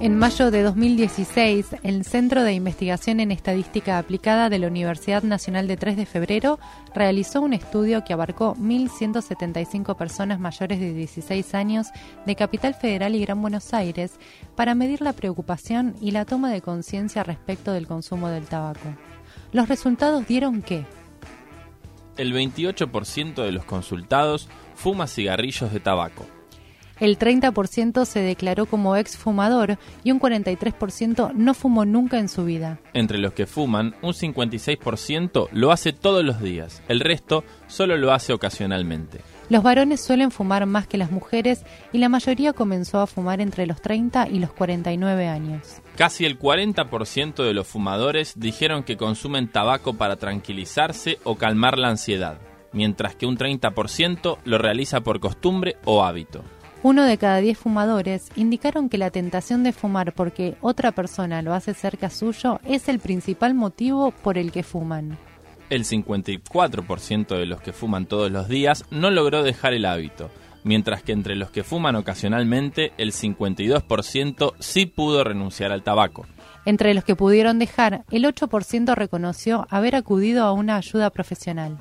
En mayo de 2016, el Centro de Investigación en Estadística Aplicada de la Universidad Nacional de 3 de Febrero realizó un estudio que abarcó 1.175 personas mayores de 16 años de Capital Federal y Gran Buenos Aires para medir la preocupación y la toma de conciencia respecto del consumo del tabaco. Los resultados dieron que el 28% de los consultados fuma cigarrillos de tabaco el 30% se declaró como exfumador y un 43% no fumó nunca en su vida. Entre los que fuman, un 56% lo hace todos los días, el resto solo lo hace ocasionalmente. Los varones suelen fumar más que las mujeres y la mayoría comenzó a fumar entre los 30 y los 49 años. Casi el 40% de los fumadores dijeron que consumen tabaco para tranquilizarse o calmar la ansiedad, mientras que un 30% lo realiza por costumbre o hábito. Uno de cada diez fumadores indicaron que la tentación de fumar porque otra persona lo hace cerca suyo es el principal motivo por el que fuman. El 54% de los que fuman todos los días no logró dejar el hábito, mientras que entre los que fuman ocasionalmente el 52% sí pudo renunciar al tabaco. Entre los que pudieron dejar, el 8% reconoció haber acudido a una ayuda profesional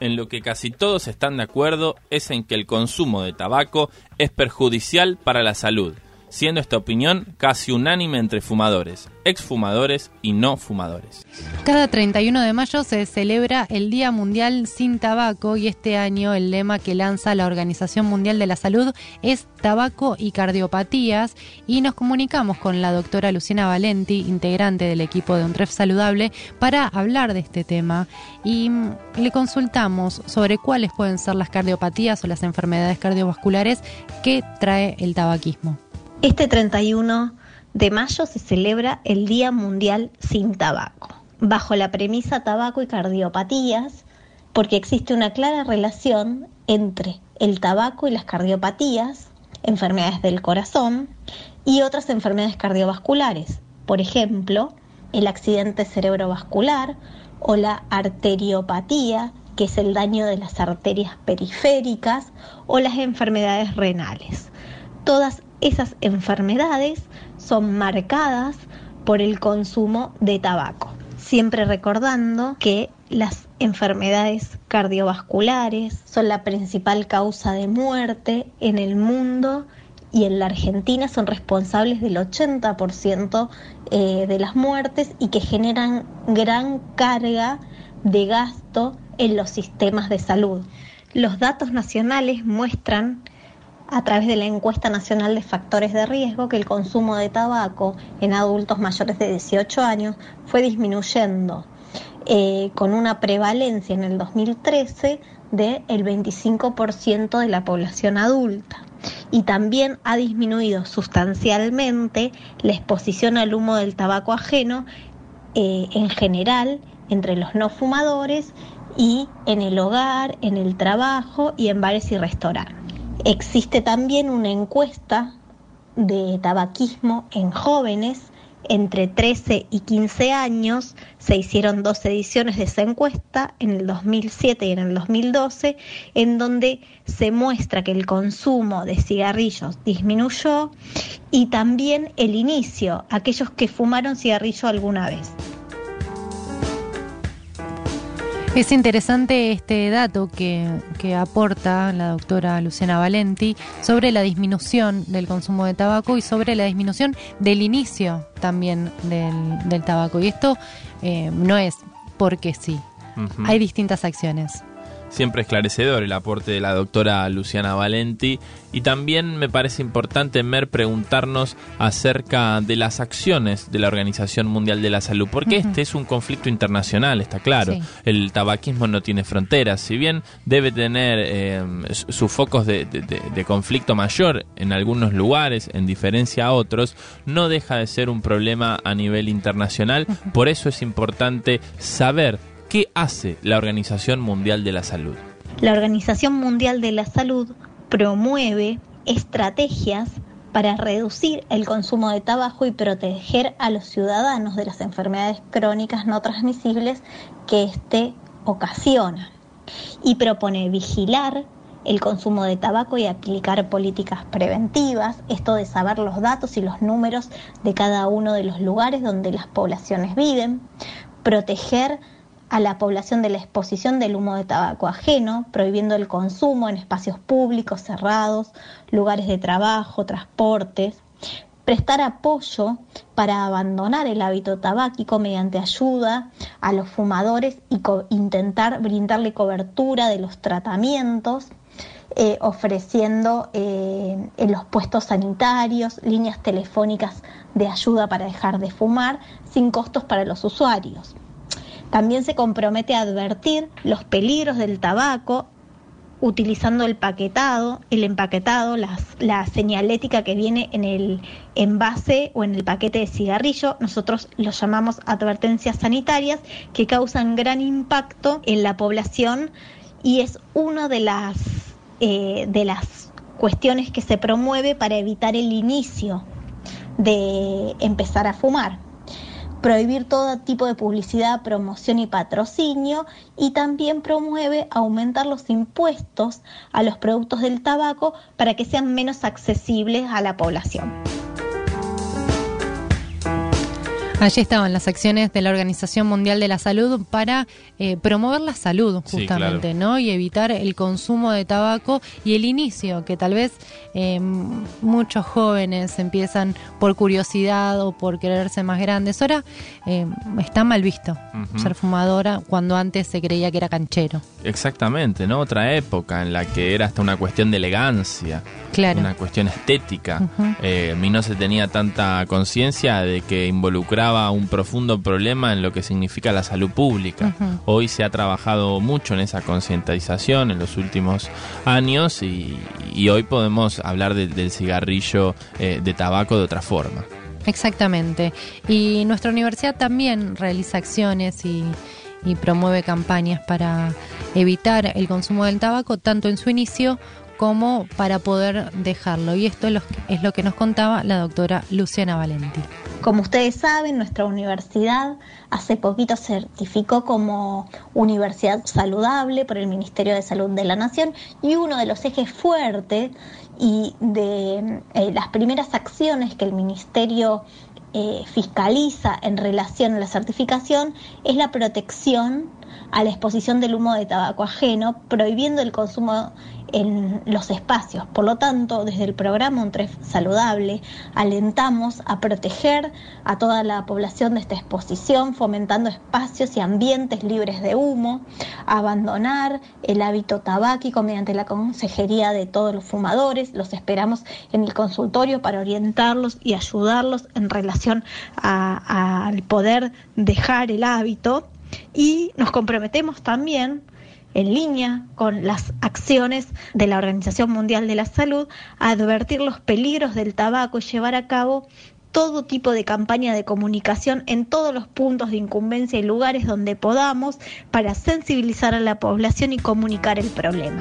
en lo que casi todos están de acuerdo es en que el consumo de tabaco es perjudicial para la salud, siendo esta opinión casi unánime entre fumadores, exfumadores y no fumadores. Cada 31 de mayo se celebra el Día Mundial sin Tabaco y este año el lema que lanza la Organización Mundial de la Salud es Tabaco y Cardiopatías y nos comunicamos con la doctora Luciana Valenti, integrante del equipo de Un Tref Saludable, para hablar de este tema y mm, le consultamos sobre cuáles pueden ser las cardiopatías o las enfermedades cardiovasculares que trae el tabaquismo. Este 31 de mayo se celebra el Día Mundial sin Tabaco, bajo la premisa tabaco y cardiopatías, porque existe una clara relación entre el tabaco y las cardiopatías, enfermedades del corazón y otras enfermedades cardiovasculares, por ejemplo, el accidente cerebrovascular o la arteriopatía, que es el daño de las arterias periféricas, o las enfermedades renales. Todas esas enfermedades son marcadas por el consumo de tabaco. Siempre recordando que las enfermedades cardiovasculares son la principal causa de muerte en el mundo y en la Argentina son responsables del 80% eh, de las muertes y que generan gran carga de gasto en los sistemas de salud. Los datos nacionales muestran a través de la encuesta nacional de factores de riesgo que el consumo de tabaco en adultos mayores de 18 años fue disminuyendo eh, con una prevalencia en el 2013 del 25% de la población adulta. Y también ha disminuido sustancialmente la exposición al humo del tabaco ajeno eh, en general entre los no fumadores y en el hogar, en el trabajo y en bares y restaurantes. Existe también una encuesta de tabaquismo en jóvenes entre 13 y 15 años. Se hicieron dos ediciones de esa encuesta en el 2007 y en el 2012, en donde se muestra que el consumo de cigarrillos disminuyó y también el inicio, aquellos que fumaron cigarrillo alguna vez. Es interesante este dato que, aporta la doctora Luciana Valenti sobre la disminución del consumo de tabaco y sobre la disminución del inicio también del, tabaco. Y esto eh, no es porque sí. Hay distintas acciones siempre esclarecedor el aporte de la doctora Luciana Valenti. Y también me parece importante, Mer, preguntarnos acerca de las acciones de la Organización Mundial de la Salud, porque este es un conflicto internacional, está claro. El tabaquismo no tiene fronteras, si bien debe tener eh, sus focos de, conflicto mayor en algunos lugares, en diferencia a otros, no deja de ser un problema a nivel internacional, por eso es importante saber ¿Qué hace la Organización Mundial de la Salud? La Organización Mundial de la Salud promueve estrategias para reducir el consumo de tabaco y proteger a los ciudadanos de las enfermedades crónicas no transmisibles que éste ocasiona. Y propone vigilar el consumo de tabaco y aplicar políticas preventivas, esto de saber los datos y los números de cada uno de los lugares donde las poblaciones viven, proteger a la población de la exposición del humo de tabaco ajeno, prohibiendo el consumo en espacios públicos cerrados, lugares de trabajo, transportes, prestar apoyo para abandonar el hábito tabáquico mediante ayuda a los fumadores y intentar brindarle cobertura de los tratamientos, eh, ofreciendo eh, en los puestos sanitarios líneas telefónicas de ayuda para dejar de fumar sin costos para los usuarios. También se compromete a advertir los peligros del tabaco utilizando el paquetado, el empaquetado, la señalética que viene en el envase o en el paquete de cigarrillo. Nosotros lo llamamos advertencias sanitarias que causan gran impacto en la población y es una de las, eh, de las cuestiones que se promueve para evitar el inicio de empezar a fumar prohibir todo tipo de publicidad, promoción y patrocinio y también promueve aumentar los impuestos a los productos del tabaco para que sean menos accesibles a la población. Allí estaban las acciones de la Organización Mundial de la Salud para eh, promover la salud, justamente, ¿no? Y evitar el consumo de tabaco y el inicio, que tal vez eh, muchos jóvenes empiezan por curiosidad o por quererse más grandes. Ahora eh, está mal visto ser fumadora cuando antes se creía que era canchero. Exactamente, ¿no? Otra época en la que era hasta una cuestión de elegancia, claro. una cuestión estética. y no se tenía tanta conciencia de que involucraba un profundo problema en lo que significa la salud pública. Hoy se ha trabajado mucho en esa concientización en los últimos años y, hoy podemos hablar del cigarrillo eh, de tabaco de otra forma. Exactamente. Y nuestra universidad también realiza acciones y, y promueve campañas para evitar el consumo del tabaco, tanto en su inicio como para poder dejarlo. Y esto es lo que nos contaba la doctora Luciana Valenti. Como ustedes saben, nuestra universidad hace poquito certificó como universidad saludable por el Ministerio de Salud de la Nación y uno de los ejes fuertes y de eh, las primeras acciones que el Ministerio eh, fiscaliza en relación a la certificación es la protección a la exposición del humo de tabaco ajeno, prohibiendo el consumo en los espacios. Por lo tanto, desde el programa Un Tref Saludable, alentamos a proteger a toda la población de esta exposición, fomentando espacios y ambientes libres de humo, abandonar el hábito tabáquico mediante la consejería de todos los fumadores. Los esperamos en el consultorio para orientarlos y ayudarlos en relación al poder dejar el hábito. Y nos comprometemos también en línea con las acciones de la Organización Mundial de la Salud, a advertir los peligros del tabaco y llevar a cabo todo tipo de campaña de comunicación en todos los puntos de incumbencia y lugares donde podamos para sensibilizar a la población y comunicar el problema.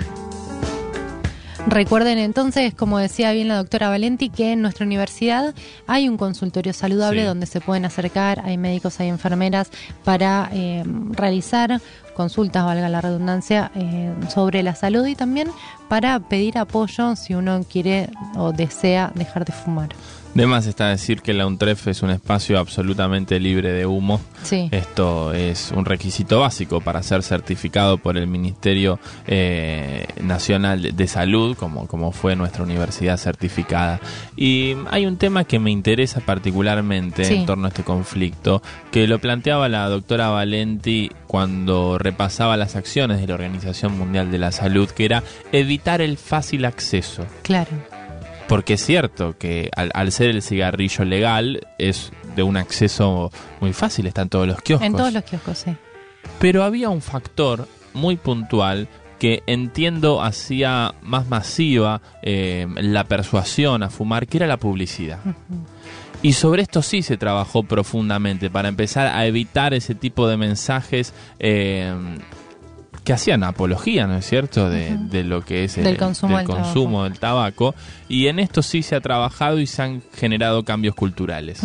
Recuerden entonces, como decía bien la doctora Valenti, que en nuestra universidad hay un consultorio saludable donde se pueden acercar, hay médicos, hay enfermeras para eh, realizar consultas, valga la redundancia, eh, sobre la salud y también para pedir apoyo si uno quiere o desea dejar de fumar. De más está decir que la UNTREF es un espacio absolutamente libre de humo. Sí. Esto es un requisito básico para ser certificado por el Ministerio eh, Nacional de Salud, como, como fue nuestra universidad certificada. Y hay un tema que me interesa particularmente en torno a este conflicto, que lo planteaba la doctora Valenti cuando repasaba las acciones de la Organización Mundial de la Salud, que era evitar el fácil acceso. Claro porque es cierto que al, ser el cigarrillo legal es de un acceso muy fácil, está en todos los kioscos. En todos los kioscos, sí. Pero había un factor muy puntual que entiendo hacía más masiva eh, la persuasión a fumar, que era la publicidad. Y sobre esto sí se trabajó profundamente para empezar a evitar ese tipo de mensajes eh, que hacían apología, ¿no es cierto?, de, lo que es el consumo, del, consumo del tabaco. Y en esto sí se ha trabajado y se han generado cambios culturales.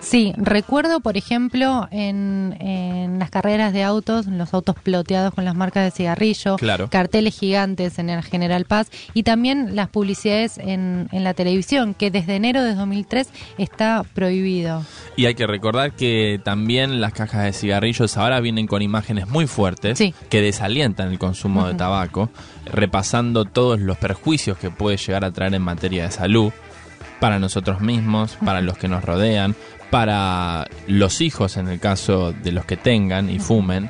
Sí, recuerdo, por ejemplo, en, en las carreras de autos, los autos ploteados con las marcas de cigarrillo, Claro. carteles gigantes en el General Paz y también las publicidades en, en la televisión, que desde enero de 2003 está prohibido. Y hay que recordar que también las cajas de cigarrillos ahora vienen con imágenes muy fuertes Sí. que desalientan el consumo de tabaco, repasando todos los perjuicios que puede llegar a traer en materia de salud para nosotros mismos, para los que nos rodean, para los hijos en el caso de los que tengan y fumen.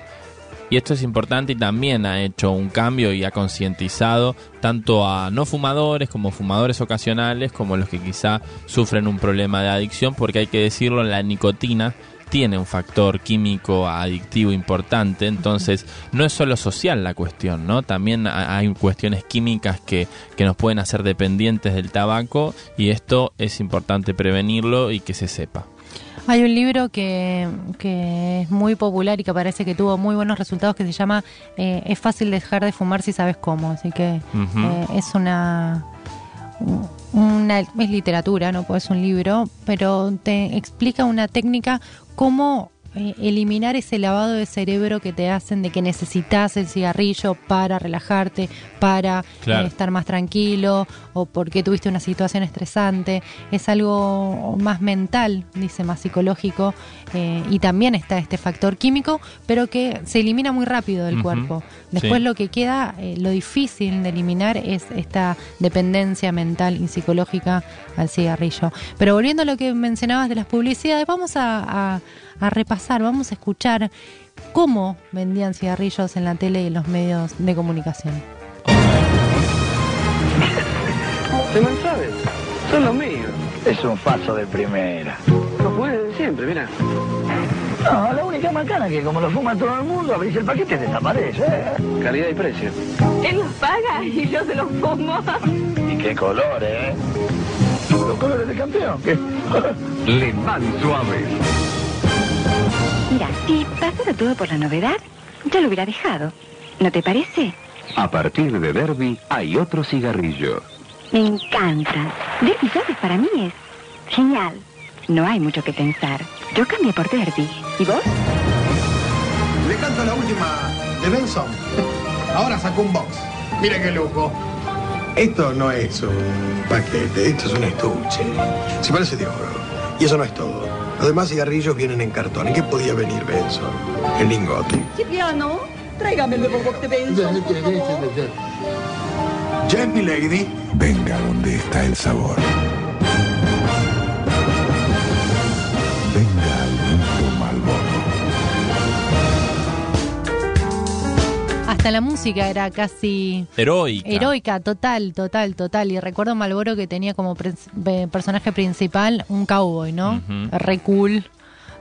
Y esto es importante y también ha hecho un cambio y ha concientizado tanto a no fumadores como fumadores ocasionales, como los que quizá sufren un problema de adicción, porque hay que decirlo, la nicotina tiene un factor químico adictivo importante, entonces no es solo social la cuestión, ¿no? También ha- hay cuestiones químicas que, que nos pueden hacer dependientes del tabaco y esto es importante prevenirlo y que se sepa. Hay un libro que, que es muy popular y que parece que tuvo muy buenos resultados que se llama eh, Es fácil dejar de fumar si sabes cómo. Así que eh, es una, una... Es literatura, no es un libro, pero te explica una técnica cómo eh, eliminar ese lavado de cerebro que te hacen de que necesitas el cigarrillo para relajarte, para Claro. eh, estar más tranquilo o porque tuviste una situación estresante. Es algo más mental, dice, más psicológico. eh, y también está este factor químico, pero que se elimina muy rápido del cuerpo. Después Sí. lo que queda, lo difícil de eliminar es esta dependencia mental y psicológica al cigarrillo. Pero volviendo a lo que mencionabas de las publicidades, vamos a, a- a repasar, vamos a escuchar cómo vendían cigarrillos en la tele y en los medios de comunicación. Se man sabe, son los míos. Es un falso de primera. Los jueves de siempre, mira. No, la única macana es que como lo fuma todo el mundo, abrís el paquete y desaparece. ¿eh? Calidad y precio. Él los paga y yo se los fumo. Y qué colores, ¿eh? Los colores de campeón. ¿qué? Le Van Suave. Mira, si pasara todo por la novedad, ya lo hubiera dejado. ¿No te parece? A partir de Derby hay otro cigarrillo. Me encanta. Derby Suave para mí es genial. No hay mucho que pensar. Yo cambié por Derby. ¿Y vos? Le canto la última de Benson. Ahora sacó un box. Mira qué lujo. Esto no es un paquete, esto es un estuche. Se parece de oro. Y eso no es todo. Los demás cigarrillos vienen en cartón. ¿En qué podía venir Benson? En lingote. Cipriano, tráigame el nuevo box de Benson, por favor. Lady. Venga donde está el sabor. Hasta la música era casi Heroica. heroica, total, total, total. Y recuerdo Malboro que tenía como personaje principal un cowboy, ¿no? Ujú. Re cool,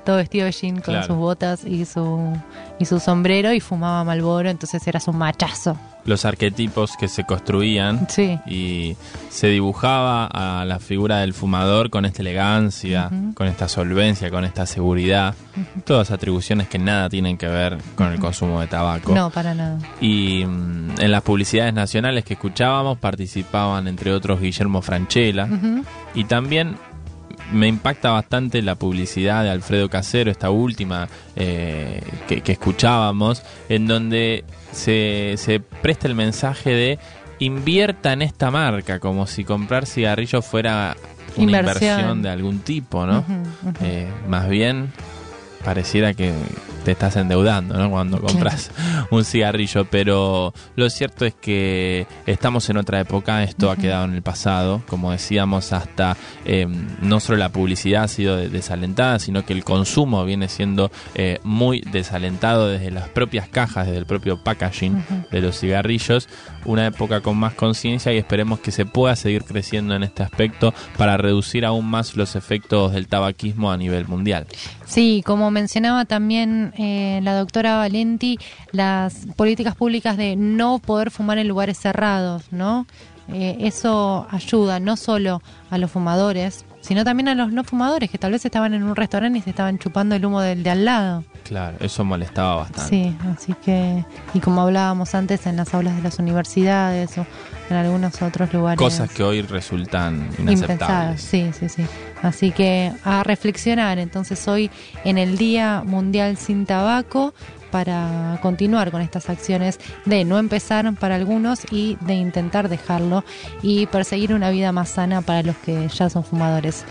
todo vestido de jean con Claro. sus botas y su, y su sombrero y fumaba Malboro, entonces eras un machazo. Los arquetipos que se construían Sí. y se dibujaba a la figura del fumador con esta elegancia, con esta solvencia, con esta seguridad. Todas atribuciones que nada tienen que ver con el consumo de tabaco. No, para nada. Y mm, en las publicidades nacionales que escuchábamos participaban entre otros Guillermo Franchella. Y también me impacta bastante la publicidad de Alfredo Casero, esta última eh, que, que escuchábamos, en donde se, se presta el mensaje de invierta en esta marca, como si comprar cigarrillos fuera una Inversión. inversión de algún tipo, ¿no? Eh, más bien pareciera que te estás endeudando ¿no? cuando compras un cigarrillo, pero lo cierto es que estamos en otra época, esto ha quedado en el pasado, como decíamos, hasta eh, no solo la publicidad ha sido de- desalentada, sino que el consumo viene siendo eh, muy desalentado desde las propias cajas, desde el propio packaging de los cigarrillos, una época con más conciencia y esperemos que se pueda seguir creciendo en este aspecto para reducir aún más los efectos del tabaquismo a nivel mundial. Sí, como mencionaba también eh, la doctora Valenti, las políticas públicas de no poder fumar en lugares cerrados, ¿no? eh, eso ayuda no solo a los fumadores, sino también a los no fumadores que tal vez estaban en un restaurante y se estaban chupando el humo del de al lado. Claro, eso molestaba bastante. Sí, así que, y como hablábamos antes en las aulas de las universidades o en algunos otros lugares. Cosas que hoy resultan inaceptables. Sí, sí, sí. Así que a reflexionar entonces hoy en el Día Mundial sin Tabaco para continuar con estas acciones de no empezar para algunos y de intentar dejarlo y perseguir una vida más sana para los que ya son fumadores.